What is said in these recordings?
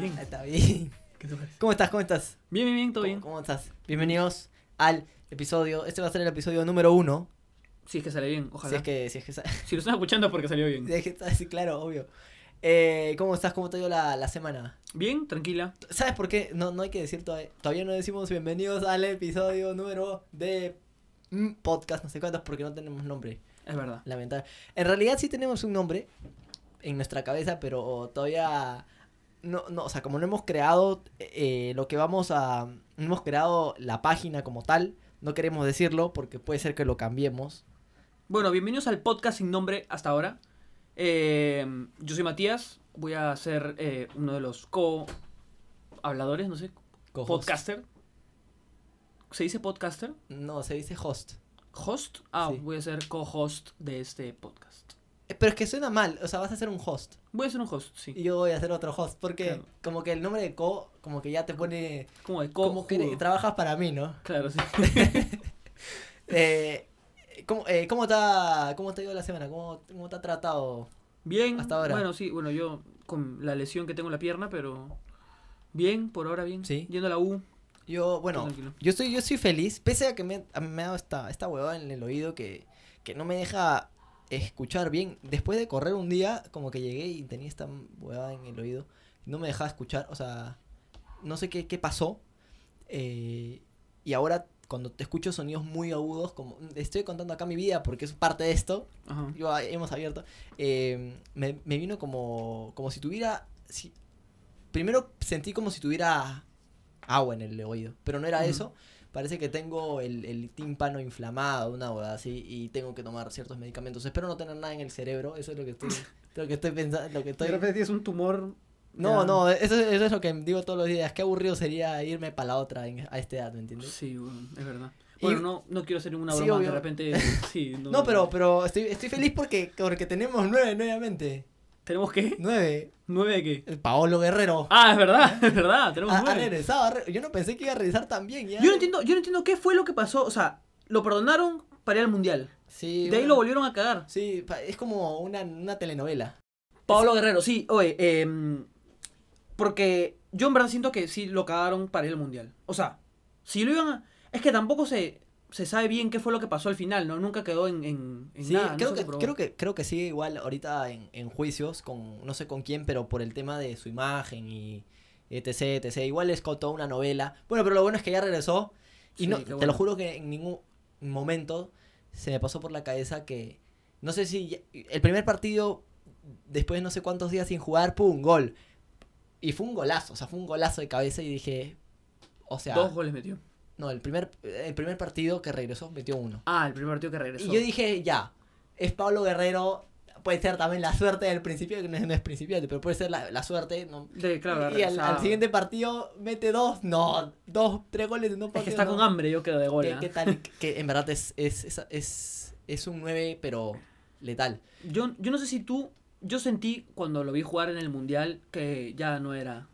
Bien. Está bien. ¿Qué te parece? ¿Cómo estás? ¿Cómo estás? Bien, bien, bien, todo bien. ¿Cómo, estás? Bienvenidos al episodio. Este va a ser el episodio número uno. Si es que sale bien, ojalá. Si es que. Si es que. sa- Si lo están escuchando es porque salió bien. si es que está- sí, claro, obvio. Eh, ¿Cómo estás? ¿Cómo te dio la, la semana? Bien, tranquila. ¿Sabes por qué? No, no hay que decir todavía. Todavía no decimos bienvenidos al episodio número de mm, podcast, no sé cuántos, porque no tenemos nombre. Es verdad. Lamentable. En realidad sí tenemos un nombre en nuestra cabeza, pero todavía no, no, o sea, como no hemos creado eh, lo que vamos a, no hemos creado la página como tal, no queremos decirlo porque puede ser que lo cambiemos. Bueno, bienvenidos al podcast sin nombre hasta ahora. Eh, yo soy Matías. Voy a ser eh, uno de los co-habladores, no sé. Podcaster. ¿Se dice podcaster? No, se dice host. ¿Host? Ah, Sí. voy a ser co-host de este podcast. Eh, Pero es que suena mal, o sea, vas a ser un host Voy a ser un host, sí. y yo voy a ser otro host porque Claro. como que el nombre de co como que ya te pone Como de co como que trabajas para mí, ¿no? Claro, sí. Eh, ¿cómo, eh, ¿cómo, te ha, ¿Cómo te ha ido la semana? ¿Cómo, ¿Cómo te ha tratado? Bien, Hasta ahora. bueno, sí, bueno, yo con la lesión que tengo en la pierna, pero bien, por ahora bien. Sí. Yendo a la U. Yo, bueno, tranquilo. yo estoy, yo estoy feliz, pese a que me, a- me ha dado esta, esta huevada en el oído que, que no me deja escuchar bien. Después de correr un día, como que llegué y tenía esta huevada en el oído, no me dejaba escuchar, o sea, no sé qué, qué pasó. eh, y ahora, cuando te escucho sonidos muy agudos, como estoy contando acá mi vida porque es parte de esto, yo, ah, hemos abierto, eh, me, me vino como, como si tuviera... Si, primero sentí como si tuviera agua en el oído, pero no era eso. Parece que tengo el, el tímpano inflamado, una hueá así, y tengo que tomar ciertos medicamentos. Espero no tener nada en el cerebro, eso es lo que estoy, lo que estoy pensando, lo que estoy... De repente tienes un tumor. No, ya. no, eso, eso es lo que digo todos los días. Qué aburrido sería irme para la otra en- a esta edad, ¿me entiendes? Sí, bueno, es verdad. Bueno, no, no quiero hacer ninguna Sí, broma, obvio. de repente. Sí, no, No, pero, pero estoy, estoy feliz porque, porque tenemos nueve nuevamente. ¿Tenemos qué? Nueve. ¿Nueve de qué? El Paolo Guerrero. Ah, es verdad, es verdad, tenemos Ha, ha nueve. regresado, ha re- yo no pensé que iba a regresar tan bien. Ya. Yo no entiendo, yo no entiendo qué fue lo que pasó. O sea, lo perdonaron para ir al mundial. Sí, De ahí lo volvieron a cagar. Sí, es como una, una telenovela. Pablo Guerrero, sí, oye, em, porque yo en verdad siento que sí lo cagaron para ir al mundial. O sea, si lo iban a. Es que tampoco se, se sabe bien qué fue lo que pasó al final, ¿no? Nunca quedó en, en, en Sí, nada. creo, que, creo, que, creo que sigue igual ahorita en, en juicios con no sé con quién, pero por el tema de su imagen y etc, etc. Igual es con toda una novela. Bueno, pero lo bueno es que ya regresó. Y Sí, no, qué te bueno. lo juro que en ningún momento se me pasó por la cabeza que. No sé si. ya- El primer partido, después de no sé cuántos días sin jugar, ¡pum! Gol. Y fue un golazo, o sea, fue un golazo de cabeza y dije. O sea. Dos goles metió. No, el primer, el primer partido que regresó metió uno. Ah, el primer partido que regresó. Y yo dije, ya, es Pablo Guerrero, puede ser también la suerte del principio, que no es, no es principiante, pero puede ser la, la suerte. ¿no? De, claro, y al, siguiente partido mete dos, no, dos, tres goles en dos Es que está no. con hambre, yo quedo de gol. ¿Qué, ¿ah? qué tal? Que en verdad es, es, es, es, es un 9, pero letal. Yo, yo no sé si tú. Yo sentí cuando lo vi jugar en el mundial que ya no era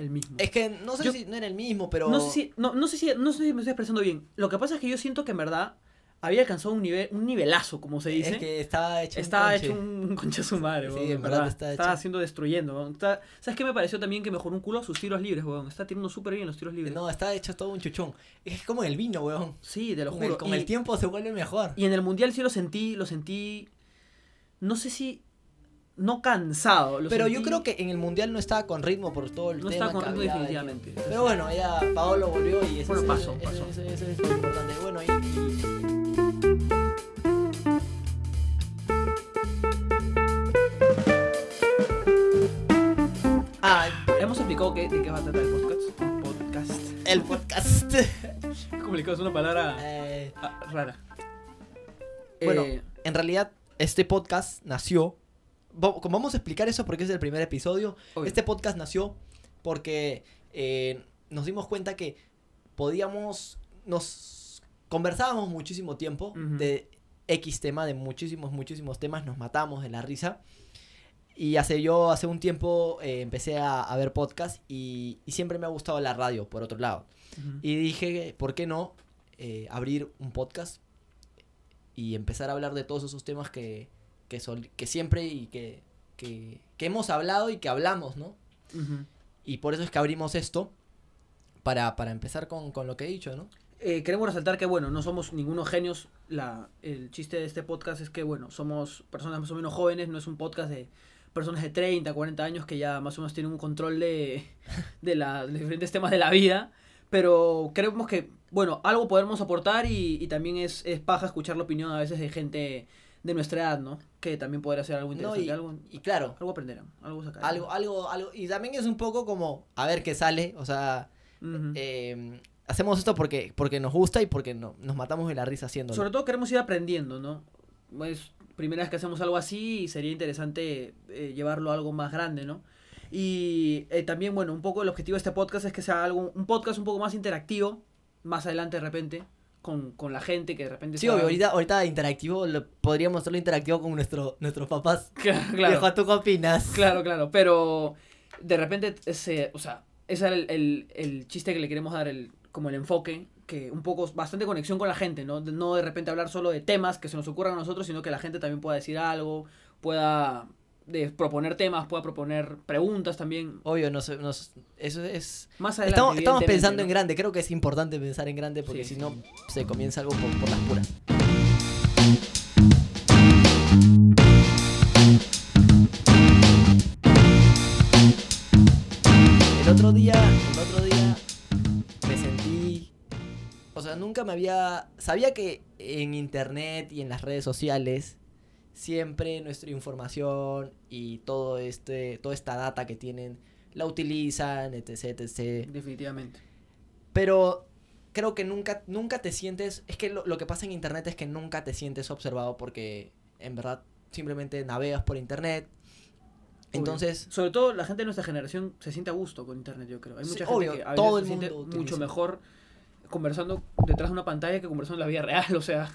el mismo. Es que no sé Yo- si no era el mismo, pero... No sé si, no, no sé si, no sé si me estoy expresando bien. Lo que pasa es que yo siento que en verdad había alcanzado un nivel, un nivelazo, como se dice. Es que estaba hecho Estaba un hecho un concha su madre, Sí, weón, en en verdad verdad. está Estaba hecho. haciendo destruyendo, weón. Está- ¿Sabes qué me pareció también que mejoró un culo sus tiros libres, weón? Está tirando súper bien los tiros libres. No, está hecho todo un chuchón. Es como el vino, weón. Sí, te lo Con, juro. el, con y, el tiempo se vuelve mejor. y en el mundial sí lo sentí, lo sentí. No sé si. No cansado. Pero yo creo que en el mundial no estaba con ritmo por todo el No tema estaba con ritmo definitivamente. Pero bueno, ya Paolo volvió y eso, Bueno, es- pasó, eso- pasó. eso- eso es lo importante. Bueno, y, Ah, Hemos explicado qué- de qué va a tratar el podcast. Podcast. el podcast. Es complicado, es una palabra Eh, ah, rara. Bueno, Eh, en realidad, este podcast nació. Vamos a explicar eso porque es el primer episodio. obvio. Este podcast nació porque eh, nos dimos cuenta que podíamos, nos conversábamos muchísimo tiempo de X tema, de muchísimos, muchísimos temas, nos matamos de la risa. Y hace yo, hace un tiempo, eh, empecé a, a ver podcast y, y siempre me ha gustado la radio, por otro lado. Y dije, ¿por qué no eh, abrir un podcast y empezar a hablar de todos esos temas que, que, sol- que siempre y que, que, que hemos hablado y que hablamos, ¿no? Y por eso es que abrimos esto para, para empezar con, con lo que he dicho, ¿no? Eh, queremos resaltar que, bueno, no somos ningunos genios. La, el chiste de este podcast es que, bueno, somos personas más o menos jóvenes, no es un podcast de personas de 30, 40 años que ya más o menos tienen un control de, de, la- de diferentes temas de la vida. Pero creemos que, bueno, algo podemos aportar y, y también es, es paja escuchar la opinión a veces de gente de nuestra edad, ¿no? Que también podría ser algo No, interesante, y, algo, y claro, algo aprenderán, algo sacarán. algo, algo, algo. Y también es un poco como a ver qué sale. O sea, eh, hacemos esto porque, porque nos gusta y porque no, nos matamos de la risa haciéndolo. Sobre todo queremos ir aprendiendo, ¿no? Es primera vez que hacemos algo así y sería interesante eh, llevarlo a algo más grande, ¿no? Y eh, también, bueno, un poco el objetivo de este podcast es que sea algo, un podcast un poco más interactivo, más adelante de repente, con, con la gente que de repente... Sí, obvio, ahorita, ahorita interactivo, lo- podríamos hacerlo interactivo con nuestro, nuestros papás. Claro, Viejo, claro, ¿tú qué opinas? claro, claro, pero de repente, ese, o sea, ese era el, el, el chiste que le queremos dar, el, como el enfoque, que un poco, bastante conexión con la gente, ¿no? De- No de repente hablar solo de temas que se nos ocurran a nosotros, sino que la gente también pueda decir algo, pueda de proponer temas, pueda proponer preguntas también. Obvio, nos, nos- eso es... Más adelante. Estamos, pensando ¿no? en grande, creo que es importante pensar en grande porque Sí, si no se comienza algo por, por las puras. El otro día, el otro día me sentí, o sea, nunca me había, sabía que en internet y en las redes sociales siempre nuestra información y todo este, toda esta data que tienen la utilizan, etc, etc. Definitivamente. Pero creo que nunca, nunca te sientes. Es que lo, lo que pasa en internet es que nunca te sientes observado porque en verdad simplemente navegas por internet. Entonces, Obvio. Sobre todo la gente de nuestra generación se siente a gusto con internet, yo creo. Hay Sí, mucha gente obvio, que a veces todo el se siente mundo mucho utiliza. mejor conversando detrás de una pantalla que conversando en la vida real. O sea,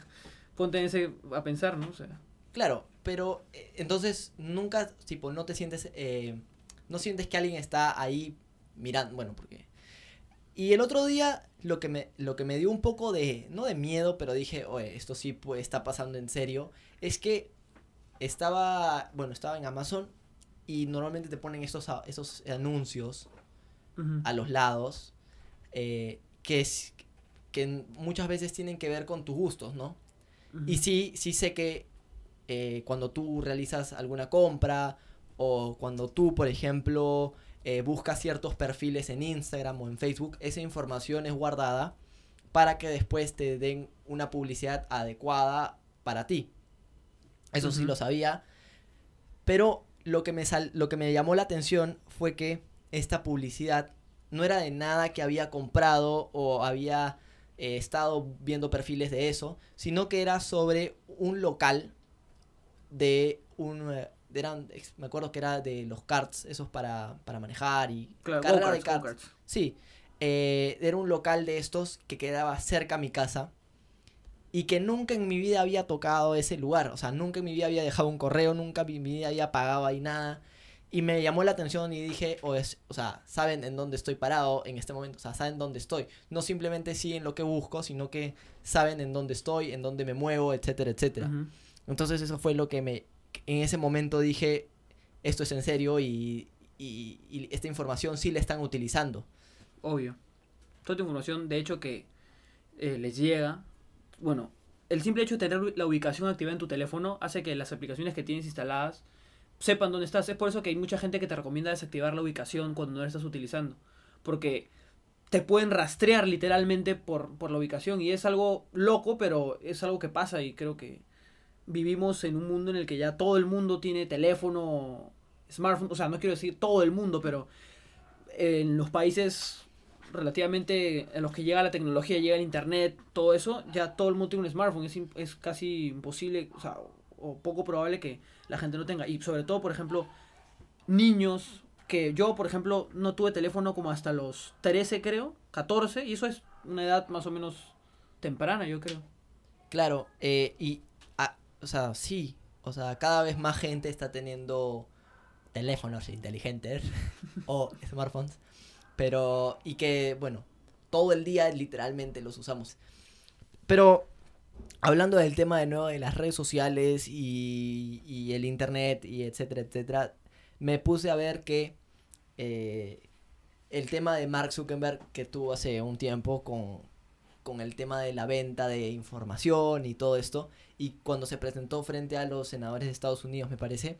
ponte ese a pensar, ¿no? O sea, claro, pero eh, entonces nunca, tipo, no te sientes. eh, no sientes que alguien está ahí mirando. Bueno, porque. Y el otro día lo que me, lo que me dio un poco de. No de miedo, pero dije, oye, esto sí pues, está pasando en serio. Es que estaba. Bueno, estaba en Amazon. Y normalmente te ponen estos, esos anuncios a los lados. eh, que, es, que muchas veces tienen que ver con tus gustos, ¿no? Y sí, sí sé que eh, cuando tú realizas alguna compra o cuando tú, por ejemplo, eh, buscas ciertos perfiles en Instagram o en Facebook, esa información es guardada para que después te den una publicidad adecuada para ti. Eso sí lo sabía. Pero lo que, me sal- lo que me llamó la atención fue que esta publicidad no era de nada que había comprado o había eh, estado viendo perfiles de eso, sino que era sobre un local de un... eh, eran, me acuerdo que era de los karts, esos para, para manejar y Claro, carrera de karts. go-karts. Sí, eh, era un local de estos que quedaba cerca a mi casa y que nunca en mi vida había tocado ese lugar. O sea, nunca en mi vida había dejado un correo, nunca en mi vida había pagado ahí nada. Y me llamó la atención y dije, o, es, o sea, saben en dónde estoy parado en este momento, o sea, saben dónde estoy. No simplemente siguen lo que busco, sino que saben en dónde estoy, en dónde me muevo, etcétera, etcétera. Entonces eso fue lo que me... En ese momento dije, esto es en serio y, y- esta información sí la están utilizando. Obvio. Toda tu información, de hecho, que eh, les llega. Bueno, el simple hecho de tener la ubicación activada en tu teléfono hace que las aplicaciones que tienes instaladas sepan dónde estás. Es por eso que hay mucha gente que te recomienda desactivar la ubicación cuando no la estás utilizando. Porque te pueden rastrear literalmente por, por la ubicación. Y es algo loco, pero es algo que pasa y creo que vivimos en un mundo en el que ya todo el mundo tiene teléfono, smartphone. O sea, no quiero decir todo el mundo, pero en los países relativamente en los que llega la tecnología, llega el internet, todo eso, ya todo el mundo tiene un smartphone. Es, es casi imposible, o sea, o, poco probable que la gente no tenga. Y sobre todo, por ejemplo, niños, que yo, por ejemplo, no tuve teléfono como hasta los 13, creo, 14, y eso es una edad más o menos temprana, yo creo. Claro, eh, y, o sea, sí, o sea, cada vez más gente está teniendo teléfonos inteligentes o smartphones, pero, y que, bueno, todo el día literalmente los usamos. Pero hablando del tema de nuevo de las redes sociales y, y el internet y etcétera, etcétera, me puse a ver que eh, el tema de Mark Zuckerberg que tuvo hace un tiempo con, con el tema de la venta de información y todo esto, y cuando se presentó frente a los senadores de Estados Unidos, me parece,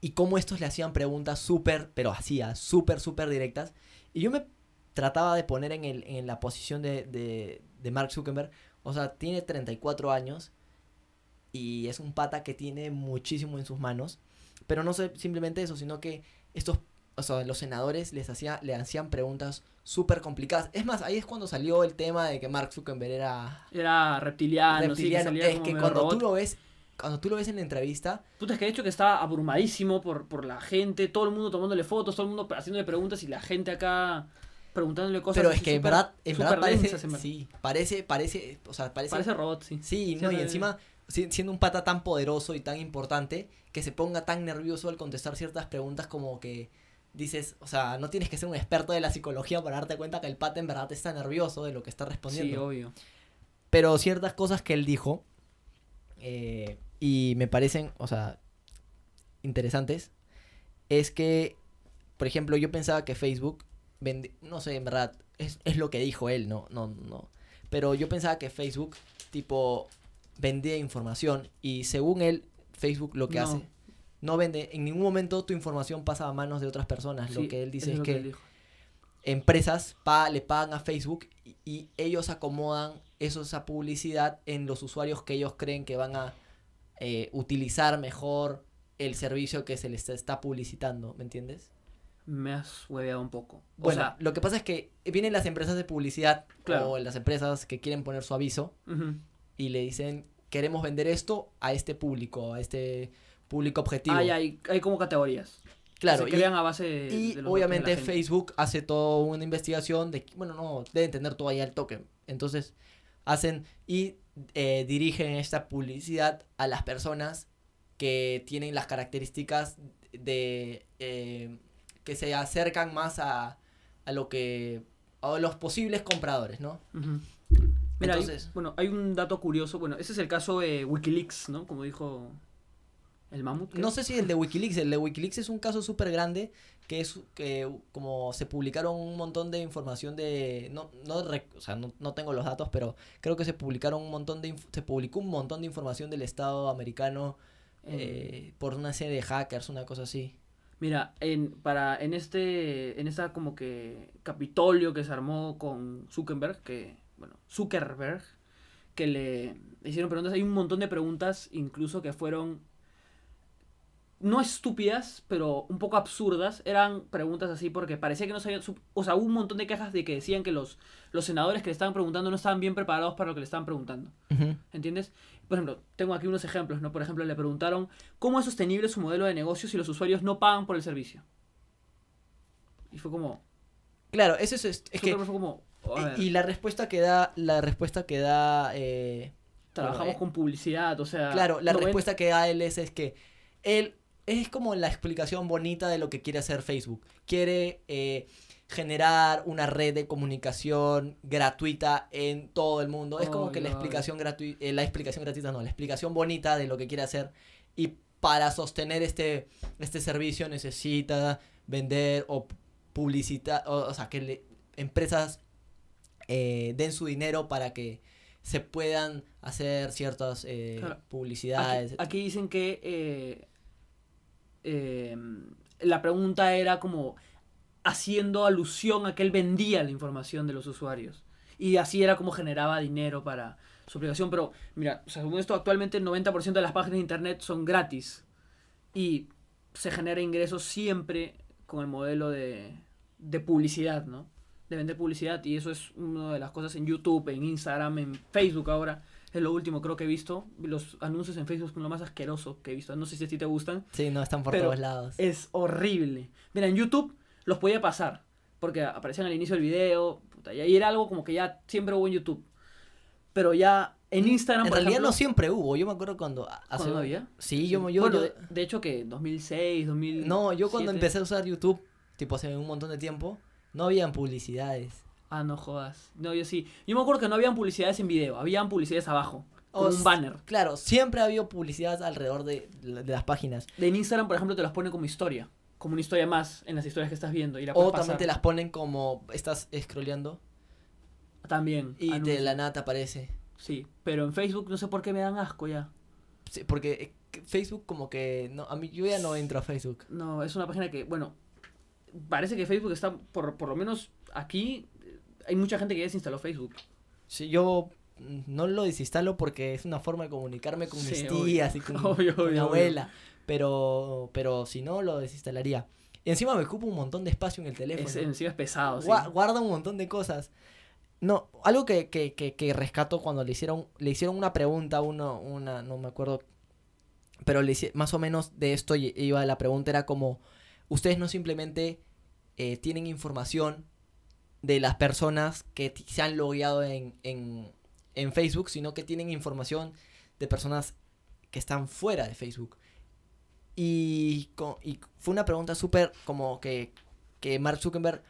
y cómo estos le hacían preguntas súper, pero hacía súper, súper directas. Y yo me trataba de poner en, el, en la posición de, de, de Mark Zuckerberg. O sea, tiene 34 años y es un pata que tiene muchísimo en sus manos. Pero no sé simplemente eso, sino que estos, o sea, los senadores les hacía, le hacían preguntas súper complicadas. Es más, ahí es cuando salió el tema de que Mark Zuckerberg era Era reptiliano, sí, reptiliano. es que cuando robot. tú lo ves, cuando tú lo ves en la entrevista, Puta, es que de hecho que estaba abrumadísimo por, por la gente, todo el mundo tomándole fotos, todo el mundo haciéndole preguntas y la gente acá preguntándole cosas. Pero es que en verdad, en súper verdad parece, densas, en verdad. sí, parece, parece, o sea, parece, Parece robot, sí. sí, Sí, no, y encima si- siendo un pata tan poderoso y tan importante que se ponga tan nervioso al contestar ciertas preguntas como que dices, o sea, no tienes que ser un experto de la psicología para darte cuenta que el pata en verdad está nervioso de lo que está Sí, respondiendo. obvio. Pero ciertas cosas que él dijo eh, y me parecen, o sea, interesantes, es que, por ejemplo, yo pensaba que Facebook, vendi- no sé, en verdad, es, es lo que dijo él, no, no, no. Pero yo pensaba que Facebook, tipo, vendía información y según él, Facebook lo que No. hace, no vende, en ningún momento tu información pasa a manos de otras personas. Sí, lo que él dice es que empresas pa- le pagan a Facebook y, y ellos acomodan eso, esa publicidad en los usuarios que ellos creen que van a eh, utilizar mejor el servicio que se les está publicitando, ¿me entiendes? Me has hueveado un poco. O Bueno, sea, lo que pasa es que vienen las empresas de publicidad Claro. o las empresas que quieren poner su aviso y le dicen, queremos vender esto a este público, a este público objetivo. Hay, hay, hay como categorías. que claro, se y- crean a base de. Y de los obviamente de. Facebook hace toda una investigación de, bueno, no, deben tener todo ahí al toque. Entonces, hacen y eh, dirigen esta publicidad a las personas que tienen las características de eh, que se acercan más a, a lo que a los posibles compradores, ¿no? Ujú. Mira, hay- Entonces- bueno, hay un dato curioso. Bueno, ese es el caso de Wikileaks, ¿no? Como dijo el mamut. No sé si el de Wikileaks, el de Wikileaks es un caso súper grande que es que como se publicaron un montón de información de no no o sea, no, no tengo los datos, pero creo que se publicaron un montón de se publicó un montón de información del Estado americano eh, por una serie de hackers, una cosa así. Mira, en, para, en este, en como que Capitolio que se armó con Zuckerberg, que, bueno, Zuckerberg, que le hicieron preguntas, hay un montón de preguntas incluso que fueron no estúpidas, pero un poco absurdas. Eran preguntas así porque parecía que no sabían, o sea, hubo un montón de quejas de que decían que los, los senadores que le estaban preguntando no estaban bien preparados para lo que le estaban preguntando. ¿Entiendes? Por ejemplo, tengo aquí unos ejemplos, ¿no? Por ejemplo, le preguntaron cómo es sostenible su modelo de negocio si los usuarios no pagan por el servicio. Y fue como. Claro, eso es, es que fue como. y la respuesta que da la respuesta que da eh, trabajamos bueno, eh, con publicidad, o sea. Claro, la no ven- respuesta que da él es, es que él es como la explicación bonita de lo que quiere hacer Facebook. Quiere eh, generar una red de comunicación gratuita en todo el mundo. Es como que la explicación gratuita, la explicación gratuita no, la explicación bonita de lo que quiere hacer. Y para sostener este, este servicio necesita vender o publicitar, o, o sea, que le- empresas eh, den su dinero para que se puedan hacer ciertas eh, Claro. publicidades. Aquí, aquí dicen que. Eh, la pregunta era como haciendo alusión a que él vendía la información de los usuarios. Y así era como generaba dinero para su aplicación. Pero, mira, según esto, actualmente el 90% de las páginas de internet son gratis. Y se genera ingresos siempre con el modelo de, de publicidad, ¿no? De vender publicidad. Y eso es una de las cosas en YouTube, en Instagram, en Facebook ahora. Es lo último creo que he visto. Los anuncios en Facebook son lo más asqueroso que he visto. No sé si a ti te gustan. Sí, no, están por Pero todos lados. Es horrible. Mira, en YouTube los podía pasar. Porque aparecían al inicio del video. puta, y ahí era algo como que ya siempre hubo en YouTube. Pero ya en Instagram, en por realidad ejemplo, no siempre hubo. Yo me acuerdo cuando hace ¿Cuándo había? Sí, yo, yo, bueno, yo- de, de hecho que 2006, 2000. no, yo cuando empecé a usar YouTube, tipo hace un montón de tiempo, no habían publicidades. Ah, no jodas. No, yo sí. Yo me acuerdo que no habían publicidades en video, habían publicidades abajo. Con un banner. Claro, siempre ha habido publicidad alrededor de, de las páginas. De en Instagram, por ejemplo, te las pone como historia. Como una historia más en las historias que estás viendo. Y la O también te las ponen como estás scrolleando También. y de la nada te aparece. Sí, pero en Facebook no sé por qué me dan asco ya. Sí, porque eh, Facebook como que no a mí yo ya no entro a Facebook. No, es una página que, bueno, parece que Facebook está, por, por lo menos aquí, hay mucha gente que ya desinstaló Facebook. Sí, yo mm, no lo desinstalo porque es una forma de comunicarme con mis Sí, obvio. tías y con, Obvio, mi abuela, pero pero si no lo desinstalaría. Y encima me ocupa un montón de espacio en el teléfono. Es, encima es pesado, sí. Gua- guarda un montón de cosas. No, algo que, que, que, que rescato cuando le hicieron, le hicieron una pregunta uno, una, no me acuerdo, pero le hice- más o menos de esto iba la pregunta, era como, ustedes no simplemente eh, tienen información de las personas que se han logueado en, en, en Facebook, sino que tienen información de personas que están fuera de Facebook. Y, y fue una pregunta súper como que, que Mark Zuckerberg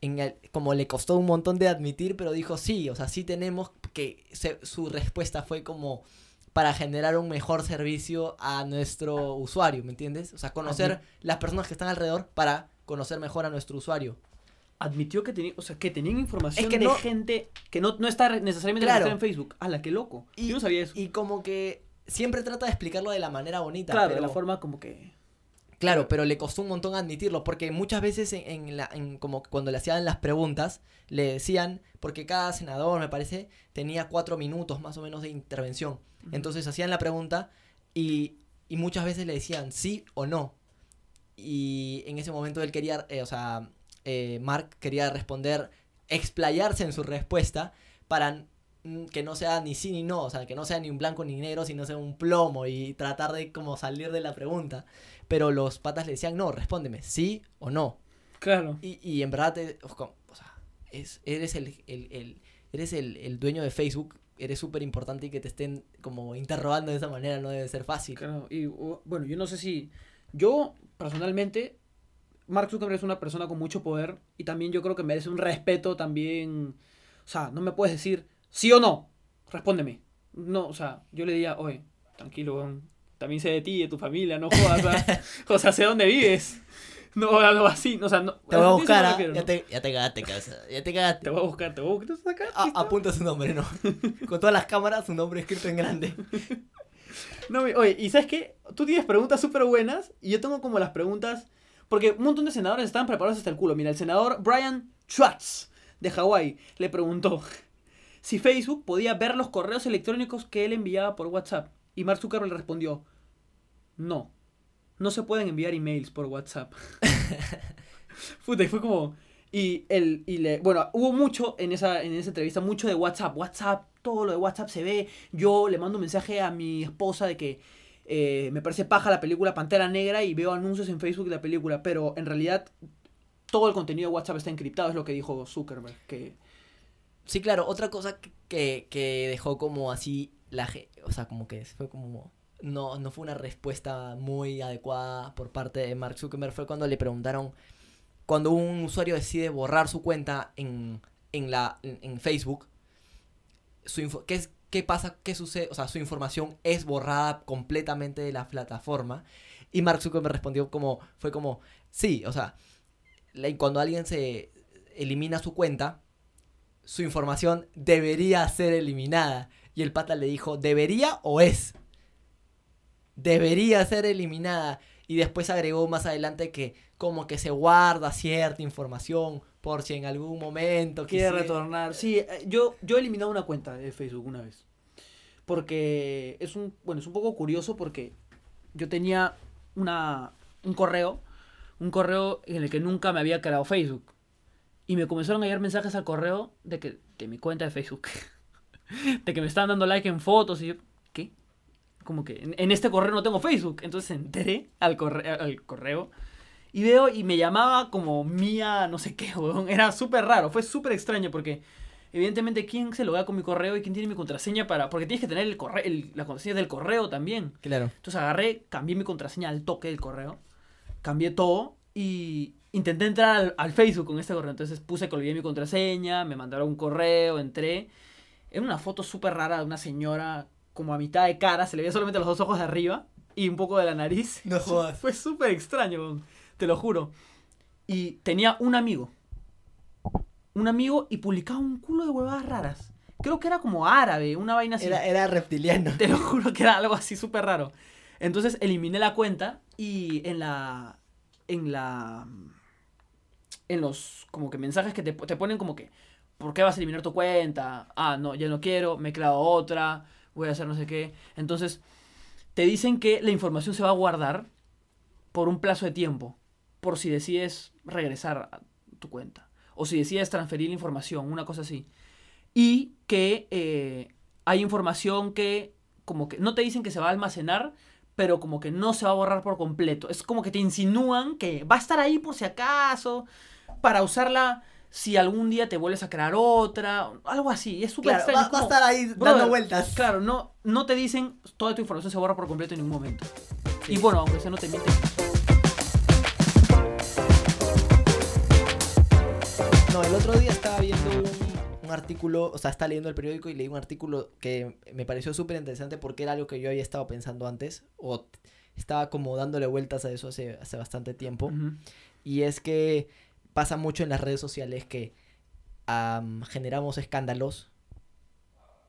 en el- como le costó un montón de admitir, pero dijo sí, o sea, sí tenemos que se- su respuesta fue como para generar un mejor servicio a nuestro usuario, ¿me entiendes? O sea, conocer las personas que están alrededor para conocer mejor a nuestro usuario. Admitió que, tenía, o sea, que tenían información Es que de no- gente que no, no está necesariamente Claro. en Facebook. ¡Hala, qué loco! Y, Yo no sabía eso. y como que siempre trata de explicarlo de la manera bonita. claro, pero, de la forma como que... Claro, pero le costó un montón admitirlo, porque muchas veces en, en la, en como cuando le hacían las preguntas, le decían, porque cada senador, me parece, tenía cuatro minutos más o menos de intervención. Entonces hacían la pregunta y, y muchas veces le decían sí o no. Y en ese momento él quería, eh, o sea, eh, Mark quería responder, explayarse en su respuesta para que no sea ni sí ni no, o sea, que no sea ni un blanco ni negro, sino sea un plomo y tratar de como salir de la pregunta. Pero los patas le decían, no, respóndeme, sí o no. Claro. Y, y en verdad, te- o co- o sea, es, eres, el, el, el- eres el, el dueño de Facebook, eres súper importante y que te estén como interrogando de esa manera no debe ser fácil. Claro, y bueno, yo no sé si. Yo, personalmente, Mark Zuckerberg es una persona con mucho poder y también yo creo que merece un respeto también. O sea, no me puedes decir sí o no, respóndeme. No, o sea, yo le diría, oye, tranquilo, también sé de ti, de tu familia, no jodas, o sea, sé dónde vives. No, algo así, o sea, no. Te voy a buscar, ¿ah? ya, ¿no? te, ya te cagaste, casa. Ya te cagaste. Te voy a buscar, te voy a buscar, te a apunta su nombre, ¿no? Con todas las cámaras, su nombre escrito en grande. No, oye, y sabes qué? Tú tienes preguntas súper buenas y yo tengo como las preguntas. Porque un montón de senadores estaban preparados hasta el culo. Mira, el senador Brian Schwartz de Hawái le preguntó si Facebook podía ver los correos electrónicos que él enviaba por WhatsApp. Y Mark Zuckerberg le respondió: No, no se pueden enviar emails por WhatsApp. Puta, y fue como. Y el, y le, bueno, hubo mucho en esa, en esa entrevista, mucho de WhatsApp. WhatsApp, todo lo de WhatsApp se ve. Yo le mando un mensaje a mi esposa de que eh, me parece paja la película Pantera Negra y veo anuncios en Facebook de la película, pero en realidad todo el contenido de WhatsApp está encriptado, es lo que dijo Zuckerberg. Sí, claro, otra cosa que- que, dejó como así la o sea, como que fue como no no fue una respuesta muy adecuada por parte de Mark Zuckerberg fue cuando le preguntaron cuando un usuario decide borrar su cuenta en, en la en, en Facebook su info- ¿qué, es- qué pasa qué sucede o sea su información es borrada completamente de la plataforma y Mark Zuckerberg respondió como fue como sí o sea cuando alguien se elimina su cuenta su información debería ser eliminada. Y el pata le dijo, ¿debería o es? Debería ser eliminada. Y después agregó más adelante que como que se guarda cierta información por si en algún momento quiere quisiera- retornar. Sí, eh, yo, yo he eliminado una cuenta de Facebook una vez. Porque es un, bueno, es un poco curioso porque yo tenía una, un correo, un correo en el que nunca me había creado Facebook. Y me comenzaron a llegar mensajes al correo de que de mi cuenta de Facebook. de que me estaban dando like en fotos y yo, ¿qué? Como que en, en este correo no tengo Facebook. Entonces entré al correo, al correo y veo y me llamaba como mía, no sé qué, weón. Era súper raro, fue súper extraño porque evidentemente quién se logra con mi correo y quién tiene mi contraseña para... Porque tienes que tener el correo, el- la contraseña del correo también. Claro. Entonces agarré, cambié mi contraseña al toque del correo, cambié todo y intenté entrar al, al Facebook con este correo. Entonces puse que olvidé mi contraseña, me mandaron un correo, entré. Era una foto súper rara de una señora como a mitad de cara, se le veía solamente los dos ojos de arriba y un poco de la nariz. No jodas. Fue súper extraño, weón, te lo juro. Y tenía un amigo. Un amigo y publicaba un culo de huevadas raras. Creo que era como árabe, una vaina así. Era, era reptiliano. Te lo juro que era algo así súper raro. Entonces eliminé la cuenta y en la. En la. En los como que mensajes que te, te ponen como que. ¿Por qué vas a eliminar tu cuenta? Ah, no, ya no quiero, me he creado otra, voy a hacer no sé qué. Entonces, te dicen que la información se va a guardar por un plazo de tiempo. Por si decides regresar a tu cuenta. O si decides transferir información, una cosa así. Y que eh, hay información que como que no te dicen que se va a almacenar, pero como que no se va a borrar por completo. Es como que te insinúan que va a estar ahí por si acaso, para usarla si algún día te vuelves a crear otra, algo así. Es súper Claro, va, va a estar ahí Brother, dando vueltas. Claro, no, no te dicen toda tu información se borra por completo en ningún momento. Sí. Y bueno, aunque sea no te mienten. No, el otro día estaba viendo un, un artículo, o sea, estaba leyendo el periódico y leí un artículo que me pareció súper interesante porque era algo que yo había estado pensando antes, o estaba como dándole vueltas a eso hace, hace bastante tiempo. Y es que pasa mucho en las redes sociales que am, generamos escándalos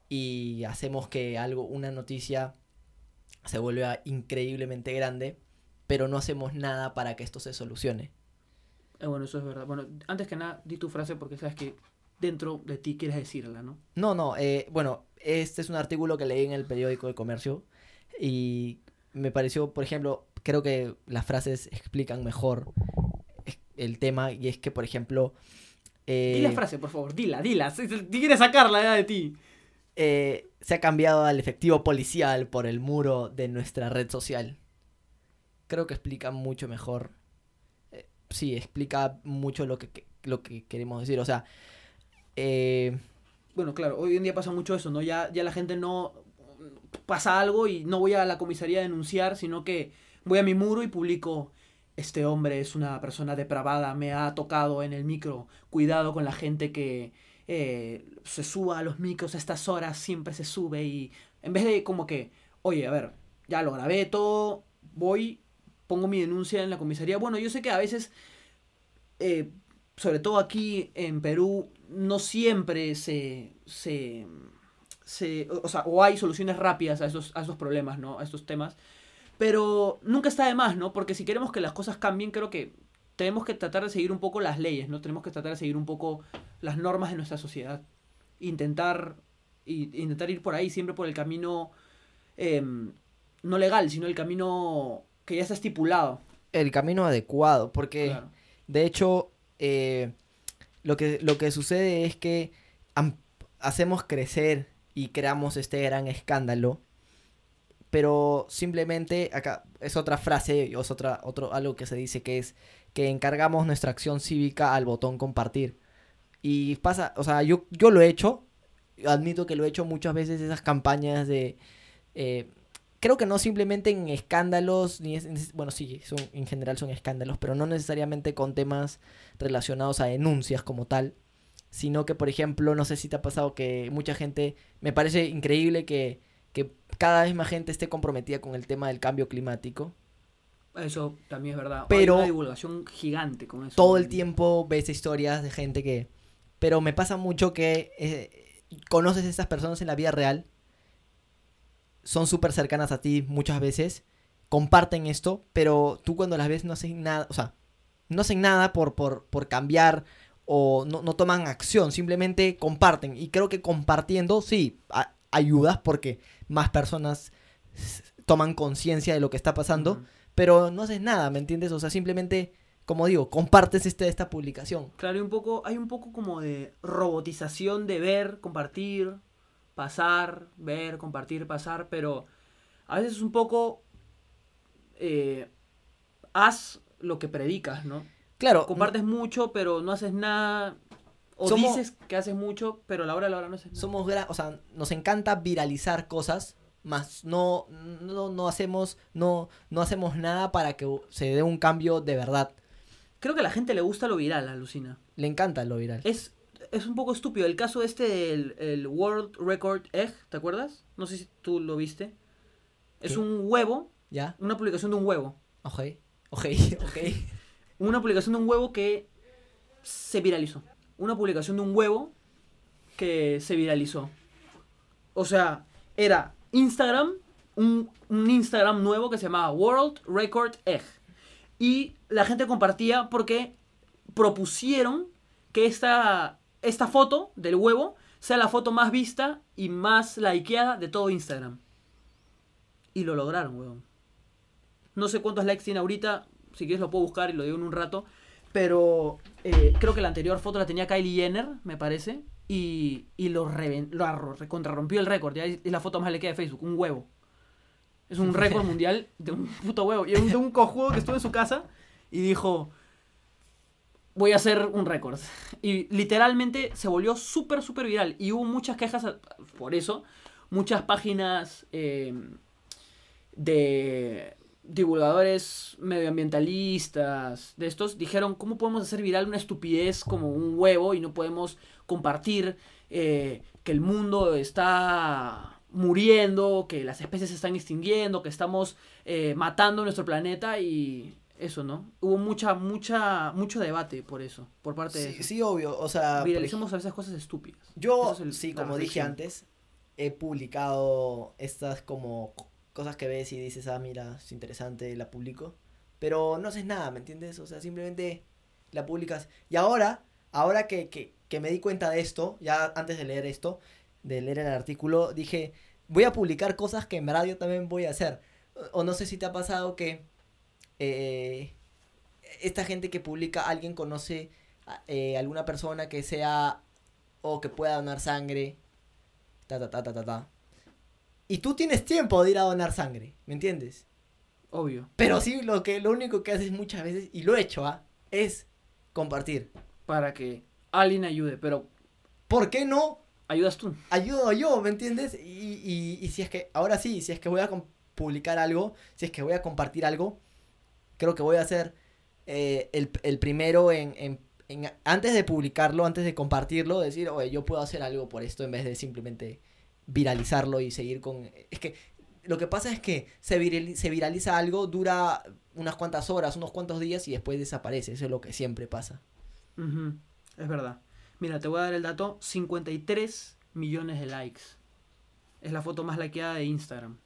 y hacemos que algo, una noticia se vuelva increíblemente grande, pero no hacemos nada para que esto se solucione. Eh, bueno, eso es verdad. Bueno, antes que nada, di tu frase porque sabes que dentro de ti quieres decirla, ¿no? No, no, eh, bueno, este es un artículo que leí en el periódico de comercio y me pareció, por ejemplo, creo que las frases explican mejor el tema y es que, por ejemplo... eh, Di la frase, por favor, dila, dila. Si, si quieres sacarla ya de ti. eh, se ha cambiado al efectivo policial por el muro de nuestra red social. Creo que explica mucho mejor. Sí, explica mucho lo que, que- lo que queremos decir. O sea, eh, Bueno, claro, hoy en día pasa mucho eso, ¿no? Ya, ya la gente no pasa algo y no voy a la comisaría a denunciar, sino que voy a mi muro y publico, este hombre es una persona depravada, me ha tocado en el micro, cuidado con la gente que eh, se suba a los micros a estas horas, siempre se sube y en vez de como que, oye, a ver, ya lo grabé todo, voy, pongo mi denuncia en la comisaría. Bueno, yo sé que a veces eh, sobre todo aquí en Perú, no siempre se, se, se- o sea, o hay soluciones rápidas a esos, a esos problemas, ¿no? A estos temas. Pero nunca está de más, ¿no? Porque si queremos que las cosas cambien, creo que tenemos que tratar de seguir un poco las leyes, ¿no? Tenemos que tratar de seguir un poco las normas de nuestra sociedad. Intentar, y, intentar ir por ahí, siempre por el camino em, no legal, sino el camino que ya está estipulado. el camino adecuado, porque... Claro. De hecho, eh, lo, que, lo que sucede es que hacemos crecer y creamos este gran escándalo, pero simplemente acá es otra frase, o es otra, otro, algo que se dice que es que encargamos nuestra acción cívica al botón compartir. Y pasa, o sea, yo, yo lo he hecho, admito que lo he hecho muchas veces esas campañas de... eh, creo que no simplemente en escándalos, ni es, bueno, sí, son, en general son escándalos, pero no necesariamente con temas relacionados a denuncias como tal, sino que, por ejemplo, no sé si te ha pasado que mucha gente, me parece increíble que, que cada vez más gente esté comprometida con el tema del cambio climático. Eso también es verdad. Pero- Hay una divulgación gigante con eso. Todo el tiempo ves historias de gente que... Pero me pasa mucho que eh, conoces a estas personas en la vida real, son súper cercanas a ti muchas veces, comparten esto, pero tú cuando las ves no hacen nada, o sea, no hacen nada por, por, por cambiar o no, no toman acción, simplemente comparten. Y creo que compartiendo, sí, a- ayudas porque más personas toman conciencia de lo que está pasando, pero no haces nada, ¿me entiendes? O sea, simplemente, como digo, compartes este, esta publicación. Claro, hay un poco, hay un poco como de robotización de ver, compartir, pasar, ver, compartir, pasar, pero a veces es un poco eh, haz lo que predicas, ¿no? Claro, Compartes mucho, pero no haces nada. O Somos- dices que haces mucho, pero a la hora de la hora no haces nada. somos o sea, nos encanta viralizar cosas, más no, no, no hacemos, no, no hacemos nada para que se dé un cambio de verdad. Creo que a la gente le gusta lo viral, alucina. Le encanta lo viral. Es, es un poco estúpido. El caso este del el World Record Egg, ¿te acuerdas? No sé si tú lo viste. Es un huevo, ¿Ya? una publicación de un huevo. Ok. Ok, ok. Una publicación de un huevo que se viralizó. Una publicación de un huevo que se viralizó. O sea, era Instagram, un, un Instagram nuevo que se llamaba World Record Egg. Y la gente compartía porque propusieron que esta, esta foto del huevo sea la foto más vista y más likeada de todo Instagram. Y lo lograron, huevón. No sé cuántos likes tiene ahorita. Si quieres lo puedo buscar y lo digo en un rato. Pero eh, creo que la anterior foto la tenía Kylie Jenner, me parece. Y, y lo, reven- lo arro- contrarrompió el récord. Ya es la foto más likeada de Facebook. Un huevo. Es un récord mundial de un puto huevo. Y de un cojudo que estuvo en su casa y dijo... Voy a hacer un récord. Y literalmente se volvió súper, súper viral. Y hubo muchas quejas por eso. Muchas páginas eh, de divulgadores medioambientalistas, de estos, dijeron, ¿cómo podemos hacer viral una estupidez como un huevo y no podemos compartir eh, que el mundo está muriendo, que las especies se están extinguiendo, que estamos eh, matando nuestro planeta y eso, ¿no? Hubo mucha, mucha, mucho debate por eso, por parte de Sí, eso. sí, obvio. O sea, por Viralicemos a veces cosas estúpidas. Yo, Eso es el- sí, como dije antes, he publicado estas como co- cosas que ves y dices, ah, mira, es interesante, la publico. Pero no haces nada, ¿me entiendes? O sea, simplemente la publicas. Y ahora, ahora que, que, que me di cuenta de esto, ya antes de leer esto, de leer el artículo, dije, voy a publicar cosas que en verdad yo también voy a hacer. O, o no sé si te ha pasado que eh, esta gente que publica, alguien conoce eh, alguna persona que sea o que pueda donar sangre, ta ta ta ta ta ta. Y tú tienes tiempo de ir a donar sangre, ¿me entiendes? Obvio. Pero sí, lo que lo único que haces muchas veces, y lo he hecho, ¿ah? es compartir. Para que alguien ayude, pero ¿Por qué no ayudas tú. ayudo yo, ¿me entiendes? Y, y, y si es que, ahora sí, si es que voy a publicar algo, si es que voy a compartir algo, creo que voy a ser eh, el, el primero en, en, en- antes de publicarlo, antes de compartirlo, decir, oye, yo puedo hacer algo por esto en vez de simplemente viralizarlo y seguir con... Es que lo que pasa es que se, virali- se viraliza algo, dura unas cuantas horas, unos cuantos días y después desaparece. Eso es lo que siempre pasa. Es verdad. Mira, te voy a dar el dato. 53 millones de likes. Es la foto más likeada de Instagram.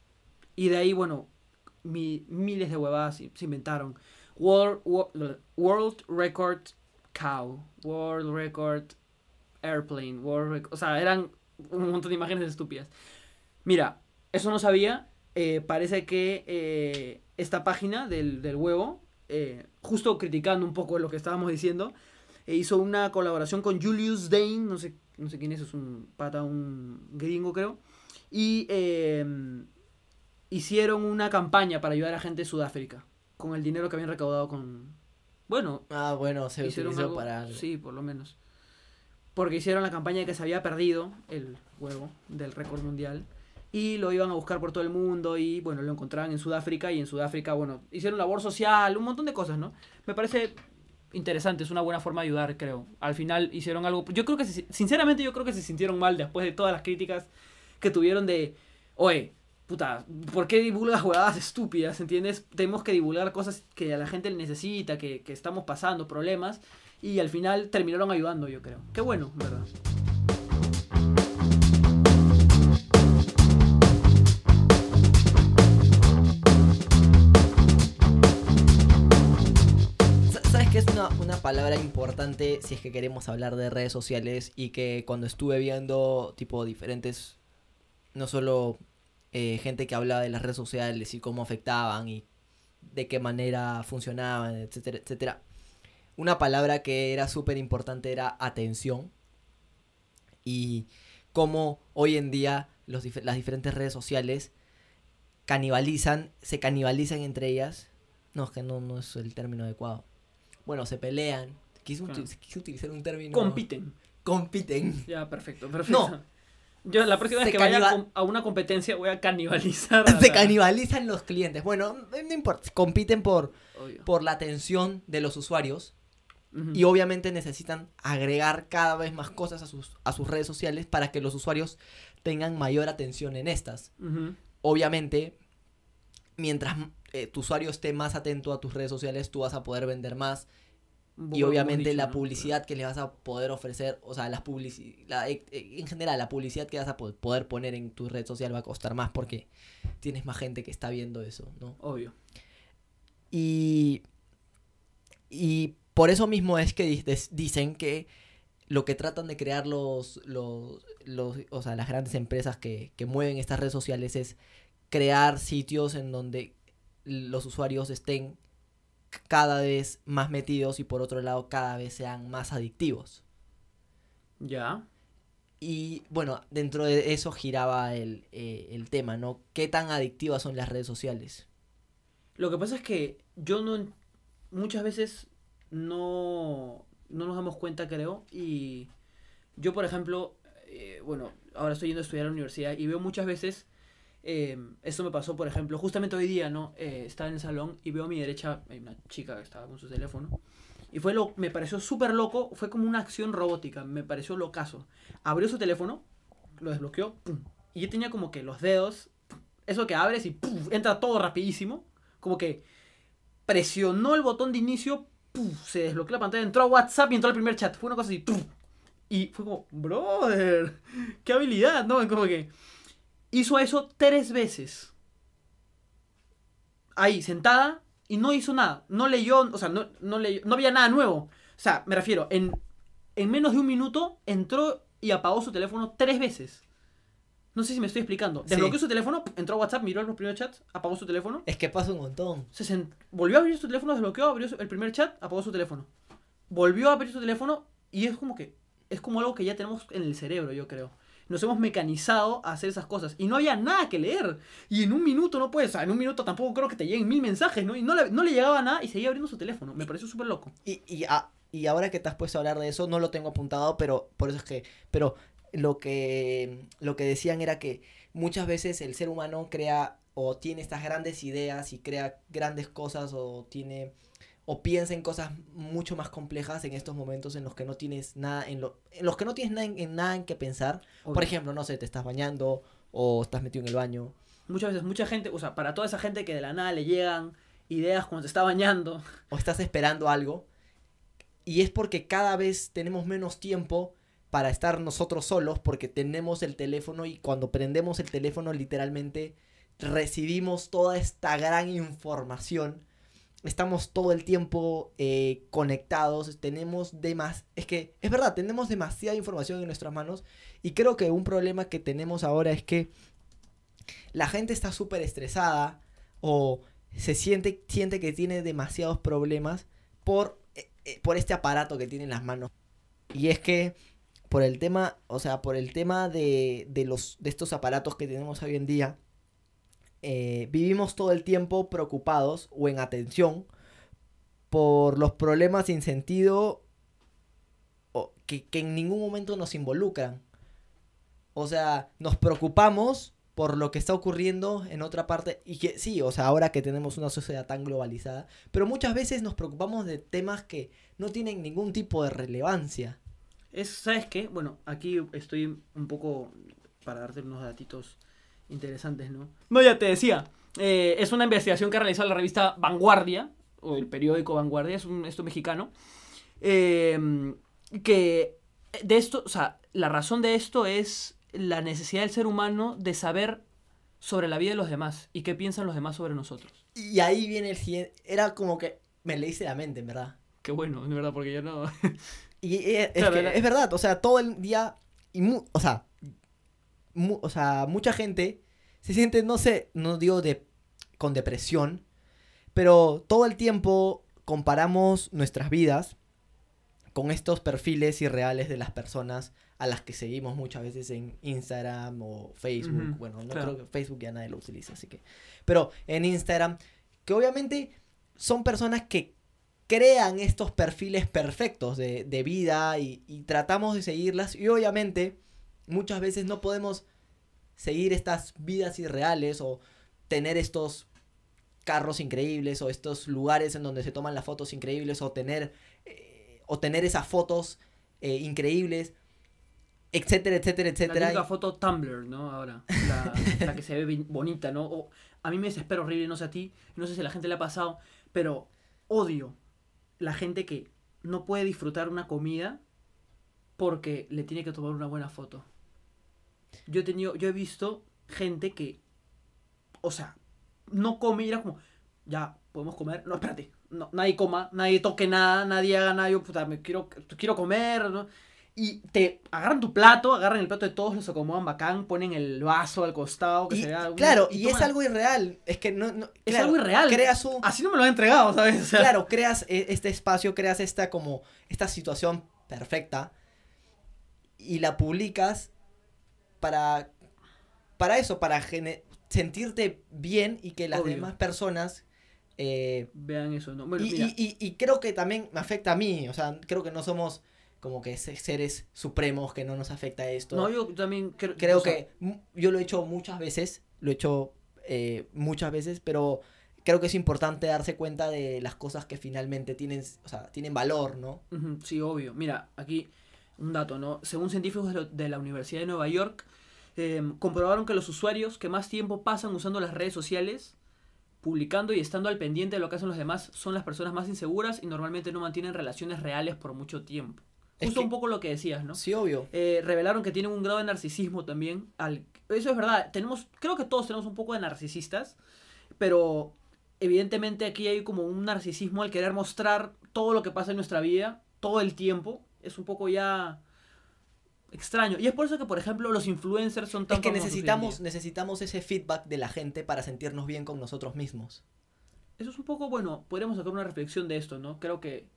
Y de ahí, bueno, mi- miles de huevadas se inventaron. World, Wo- World Record Cow. World Record Airplane. World Rec- o sea, eran un montón de imágenes estúpidas. Mira, eso no sabía. eh, parece que eh, esta página del, del huevo, eh, justo criticando un poco lo que estábamos diciendo, hizo una colaboración con Julius Dane, no sé, no sé quién es, es un pata, un gringo creo, y eh, hicieron una campaña para ayudar a gente de Sudáfrica, con el dinero que habían recaudado con... Bueno, Ah, bueno, se hicieron utilizó algo, para... algo. Sí, por lo menos. Porque hicieron la campaña de que se había perdido el huevo del récord mundial. Y lo iban a buscar por todo el mundo y bueno, lo encontraban en Sudáfrica y en Sudáfrica, bueno, hicieron labor social, un montón de cosas, ¿no? Me parece interesante, es una buena forma de ayudar, creo. Al final hicieron algo, yo creo que, se- sinceramente yo creo que se sintieron mal después de todas las críticas que tuvieron de, oye, puta, ¿por qué divulgas huevadas estúpidas? ¿Entiendes? Tenemos que divulgar cosas que a la gente necesita, que, que estamos pasando, problemas. Y al final terminaron ayudando, yo creo. Qué bueno, en ¿verdad? Sa- ¿Sabes qué es una, una palabra importante si es que queremos hablar de redes sociales y que cuando estuve viendo tipo diferentes, no solo eh, gente que hablaba de las redes sociales y cómo afectaban y de qué manera funcionaban, etcétera, etcétera. Una palabra que era súper importante era atención y cómo hoy en día los dif- las diferentes redes sociales canibalizan, se canibalizan entre ellas. No, es que no, no es el término adecuado. Bueno, se pelean. Quise, quise utilizar un término. Compiten. Compiten. Ya, perfecto, perfecto. No. Yo la próxima vez que vaya a, una competencia voy a canibalizar. Se canibalizan los clientes. Bueno, no importa. Compiten por, Obvio. por la atención de los usuarios. Y obviamente necesitan agregar cada vez más cosas a sus, a sus redes sociales para que los usuarios tengan mayor atención en estas. Obviamente, mientras eh, tu usuario esté más atento a tus redes sociales, tú vas a poder vender más. Y obviamente dicho, la ¿no? publicidad que le vas a poder ofrecer, o sea, las publici- la- eh, eh, en general, la publicidad que vas a po- poder poner en tu red social va a costar más porque tienes más gente que está viendo eso, ¿no? Obvio. Y, y por eso mismo es que dicen que lo que tratan de crear los, los, los o sea, las grandes empresas que, que mueven estas redes sociales es crear sitios en donde los usuarios estén cada vez más metidos y por otro lado cada vez sean más adictivos. Ya. Y bueno, dentro de eso giraba el, eh, el tema, ¿no? ¿Qué tan adictivas son las redes sociales? Lo que pasa es que yo no. Muchas veces no. No nos damos cuenta, creo. Y yo, por ejemplo. eh, bueno, ahora estoy yendo a estudiar a la universidad y veo muchas veces. Eh, esto me pasó, por ejemplo, justamente hoy día, ¿no? Eh, estaba en el salón y veo a mi derecha hay una chica que estaba con su teléfono. Y fue lo, me pareció súper loco, fue como una acción robótica, me pareció locazo. Abrió su teléfono, lo desbloqueó, y yo tenía como que los dedos, eso que abres y entra todo rapidísimo, como que presionó el botón de inicio, se desbloqueó la pantalla, entró a WhatsApp y entró al primer chat, fue una cosa así, y fue como, brother, qué habilidad, ¿no? Como que hizo eso tres veces. Ahí, sentada, y no hizo nada. No leyó, o sea, no, no leyó, no había nada nuevo. O sea, me refiero, en, en menos de un minuto entró y apagó su teléfono tres veces. No sé si me estoy explicando. Sí. Desbloqueó su teléfono, entró a WhatsApp, miró los primeros chats, apagó su teléfono. Es que pasa un montón. Se sent- volvió a abrir su teléfono, desbloqueó, abrió su- el primer chat, apagó su teléfono. Volvió a abrir su teléfono y es como que es como algo que ya tenemos en el cerebro, yo creo. Nos hemos mecanizado a hacer esas cosas y no había nada que leer. Y en un minuto no puedes, o sea, en un minuto tampoco creo que te lleguen mil mensajes, ¿no? Y no le, no le llegaba nada y seguía abriendo su teléfono. Me pareció súper loco. Y, y, a- y ahora que te has puesto a hablar de eso, no lo tengo apuntado, pero por eso es que. Pero lo que, lo que decían era que muchas veces el ser humano crea o tiene estas grandes ideas y crea grandes cosas o tiene o piensa en cosas mucho más complejas en estos momentos en los que no tienes nada en, lo, en los que no tienes nada en, en nada en que pensar. Por ejemplo no sé te estás bañando o estás metido en el baño. Muchas veces, mucha gente, o sea, para toda esa gente que de la nada le llegan ideas cuando se está bañando. o estás esperando algo y es porque cada vez tenemos menos tiempo para estar nosotros solos porque tenemos el teléfono y cuando prendemos el teléfono literalmente recibimos toda esta gran información estamos todo el tiempo eh, conectados tenemos demas es que es verdad tenemos demasiada información en nuestras manos y creo que un problema que tenemos ahora es que la gente está súper estresada o se siente, siente que tiene demasiados problemas por, eh, eh, por este aparato que tiene en las manos. Y es que por el tema, o sea, por el tema de, de los, de estos aparatos que tenemos hoy en día, eh, vivimos todo el tiempo preocupados o en atención por los problemas sin sentido o que, que en ningún momento nos involucran. O sea, nos preocupamos por lo que está ocurriendo en otra parte. Y que sí, o sea, ahora que tenemos una sociedad tan globalizada. Pero muchas veces nos preocupamos de temas que no tienen ningún tipo de relevancia. Es, ¿sabes qué? Bueno, aquí estoy un poco para darte unos datitos interesantes, ¿no? No, ya te decía. eh, es una investigación que ha realizado la revista Vanguardia, o el periódico Vanguardia, es un esto mexicano. eh, que de esto, o sea, la razón de esto es la necesidad del ser humano de saber sobre la vida de los demás y qué piensan los demás sobre nosotros. Y ahí viene el siguiente. Era como que me leíste la mente, en verdad. Qué bueno, de verdad, porque yo no. Y es, Claro, que la- es verdad, o sea, todo el día. Y mu- o, sea, mu- o sea, mucha gente se siente, no sé, no digo de con depresión, pero todo el tiempo comparamos nuestras vidas con estos perfiles irreales de las personas a las que seguimos muchas veces en Instagram o Facebook. Ujú, bueno, no claro. creo que Facebook ya nadie lo utiliza, así que. Pero en Instagram, que obviamente son personas que crean estos perfiles perfectos de, de vida y, y tratamos de seguirlas y obviamente muchas veces no podemos seguir estas vidas irreales o tener estos carros increíbles o estos lugares en donde se toman las fotos increíbles o tener eh, o tener esas fotos eh, increíbles, etcétera, etcétera, La etcétera. típica foto Tumblr, ¿no? Ahora, la, la que se ve bonita, ¿no? O- a mí me desespera horrible, no sé a ti, no sé si a la gente le ha pasado, pero odio la gente que no puede disfrutar una comida porque le tiene que tomar una buena foto. Yo he tenido, yo he visto gente que, o sea, no come y era como, ya, podemos comer, no, espérate, no, nadie coma, nadie toque nada, nadie haga nada, yo, puta, me quiero, quiero comer, ¿no? Y te agarran tu plato, agarran el plato de todos, los acomodan bacán, ponen el vaso al costado, que Y- se vea... claro, y, es algo irreal. Es que no, no- Es claro, algo irreal. Creas un, Así no me lo han entregado, ¿sabes? O sea, claro, creas e- este espacio, creas esta como esta situación perfecta y la publicas para para eso, para sentirte bien y que las Obvio. demás personas eh, Vean eso, ¿no? Bueno, y, mira, y- y- y creo que también me afecta a mí, o sea, creo que no somos como que se- seres supremos que no nos afecta esto. no, yo también creo, creo sea, que yo lo he hecho muchas veces, lo he hecho eh, muchas veces, pero creo que es importante darse cuenta de las cosas que finalmente tienen, o sea, tienen valor, ¿no? Sí, obvio. Mira, aquí un dato, ¿no? Según científicos de, la Universidad de Nueva York, eh, comprobaron que los usuarios que más tiempo pasan usando las redes sociales, publicando y estando al pendiente de lo que hacen los demás, son las personas más inseguras y normalmente no mantienen relaciones reales por mucho tiempo. Es Justo que- un poco lo que decías, ¿no? Sí, obvio. Eh, revelaron que tienen un grado de narcisismo también. Al... Eso es verdad. Tenemos, creo que todos tenemos un poco de narcisistas, pero evidentemente aquí hay como un narcisismo al querer mostrar todo lo que pasa en nuestra vida, todo el tiempo. Es un poco ya extraño. Y es por eso que, por ejemplo, los influencers son tan Es que necesitamos, necesitamos ese feedback de la gente para sentirnos bien con nosotros mismos. Eso es un poco, bueno, podríamos sacar una reflexión de esto, ¿no? Creo que...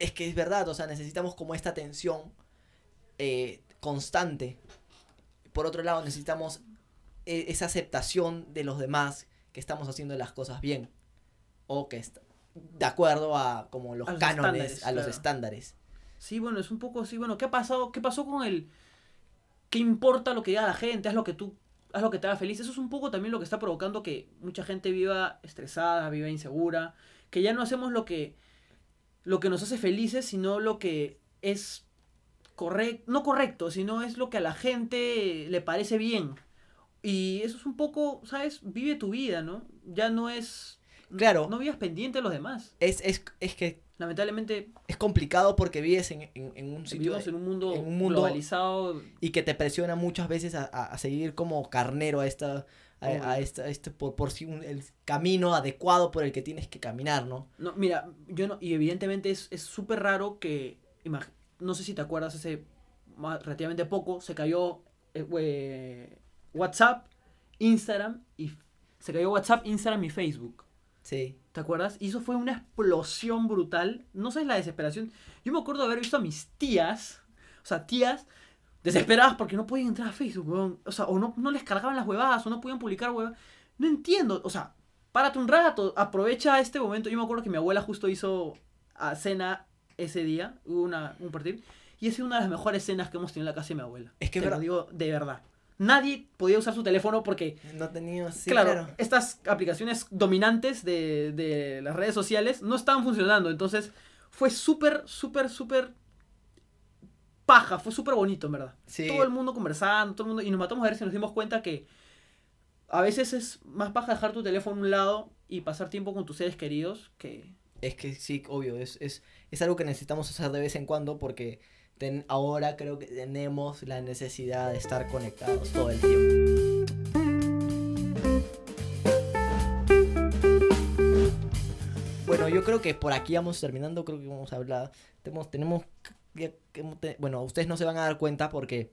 Es que es verdad, o sea, necesitamos como esta tensión eh, constante. Por otro lado, necesitamos eh, esa aceptación de los demás que estamos haciendo las cosas bien. O que est- de acuerdo a como los A los cánones, a los claro. estándares. Sí, bueno, es un poco así. Bueno, ¿qué ha pasado? ¿Qué pasó con el... ¿Qué importa lo que diga la gente? Haz lo que tú... Haz lo que te haga feliz. Eso es un poco también lo que está provocando que mucha gente viva estresada, viva insegura. Que ya no hacemos lo que... Lo que nos hace felices, sino lo que es correcto. No correcto, sino es lo que a la gente le parece bien. Y eso es un poco, ¿sabes? Vive tu vida, ¿no? Ya no es... Claro. No vivas pendiente de los demás. Es, es, es que Lamentablemente es complicado porque vives en, en- en un sitio vivimos en un mundo, en un mundo- globalizado. y que te presiona muchas veces a, a- a seguir como carnero a esta a, a este por, por si un- el camino adecuado por el que tienes que caminar, ¿no? No, mira, yo no, y evidentemente es es súper raro que, no sé si te acuerdas, hace relativamente poco se cayó eh, we- WhatsApp, Instagram y se cayó WhatsApp, Instagram y Facebook. Sí. ¿Te acuerdas? Y eso fue una explosión brutal. No sabes la desesperación. Yo me acuerdo de haber visto a mis tías, o sea, tías desesperadas porque no podían entrar a Facebook, weón. O sea, o no, no les cargaban las huevadas, o no podían publicar huevadas. No entiendo, o sea, párate un rato, aprovecha este momento. Yo me acuerdo que mi abuela justo hizo a cena ese día, hubo una, un partir, y es una de las mejores cenas que hemos tenido en la casa de mi abuela. Es que Te lo digo de verdad. Nadie podía usar su teléfono porque No tenía sí, claro, estas aplicaciones dominantes de, de las redes sociales no estaban funcionando. Entonces fue súper, súper, súper paja. Fue súper bonito, en verdad. Sí. Todo el mundo conversando, todo el mundo. Y nos matamos a ver si nos dimos cuenta que a veces es más paja dejar tu teléfono a un lado y pasar tiempo con tus seres queridos que. Es que sí, obvio, es, es, es algo que necesitamos hacer de vez en cuando porque ten- ahora creo que tenemos la necesidad de estar conectados todo el tiempo. Bueno, yo creo que por aquí vamos terminando, creo que vamos a hablar. Tenemos, tenemos, bueno, ustedes no se van a dar cuenta porque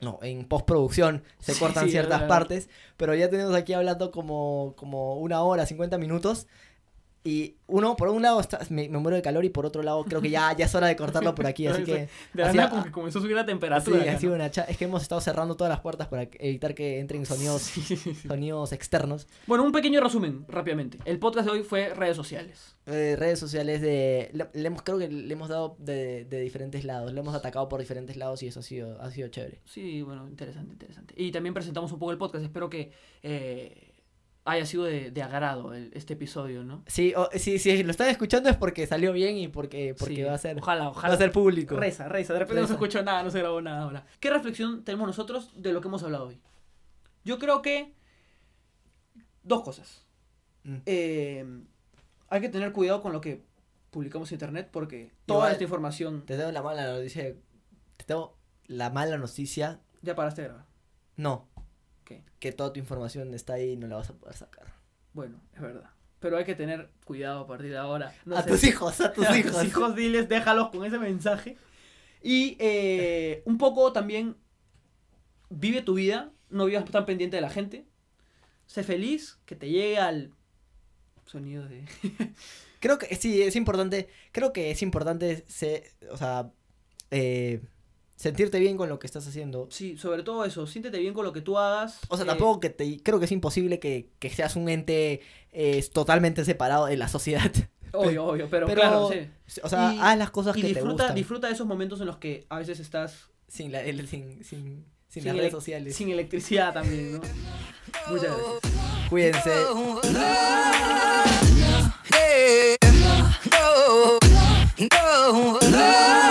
no, en postproducción se Sí, cortan sí, ciertas partes, pero ya tenemos aquí hablando como, como una hora, 50 minutos. Y uno, por un lado, está- me, me muero de calor y por otro lado, creo que ya, ya es hora de cortarlo por aquí. Así que De Así como que comenzó a subir la Sí, temperatura. ha acá, sido ¿no? una Es que hemos estado cerrando todas las puertas para evitar que entren sonidos, Sí, sí, sí. sonidos externos. Bueno, un pequeño resumen, rápidamente. El podcast de hoy fue redes sociales. Eh, redes sociales de. Le, le hemos, creo que le hemos dado de, de diferentes lados. Le hemos atacado por diferentes lados y eso ha sido, ha sido chévere. Sí, bueno, interesante, interesante. Y también presentamos un poco el podcast. Espero que eh, haya sido de, de agrado el- este episodio, ¿no? Sí, o- sí, sí, lo están escuchando es porque salió bien y porque, porque Sí, va a ser, Ojalá, va ojalá. a ser público. Reza, reza. De repente no se Reza. escuchó nada, no se grabó nada ahora. ¿Qué reflexión tenemos nosotros de lo que hemos hablado hoy? Yo creo que. Dos cosas. Mm. Eh, hay que tener cuidado con lo que publicamos en internet porque toda Igual- esta información. Te tengo la mala noticia. Te tengo la mala noticia. Ya paraste de grabar. No. Que toda tu información está ahí y no la vas a poder sacar. Bueno, es verdad. Pero hay que tener cuidado a partir de ahora. No a sé. tus hijos, a tus a hijos. tus hijos, diles, déjalos con ese mensaje. Y eh, un poco también vive tu vida, no vivas tan pendiente de la gente. Sé feliz, que te llegue al sonido de... Creo que sí, es importante. Creo que es importante se, o sea, eh, sentirte bien con lo que estás haciendo. Sí, sobre todo eso, siéntete bien con lo que tú hagas. O sea, eh, tampoco que te... Creo que es imposible que, que seas un ente eh, totalmente separado de la sociedad. Obvio, obvio, pero, pero claro, sí. O sea, y, haz las cosas y que disfruta, te gustan. disfruta de esos momentos en los que a veces estás... Sin, la, el, sin, sin, sin, las redes sociales. Sin electricidad también, ¿no? Muchas gracias. Cuídense. No, no, no,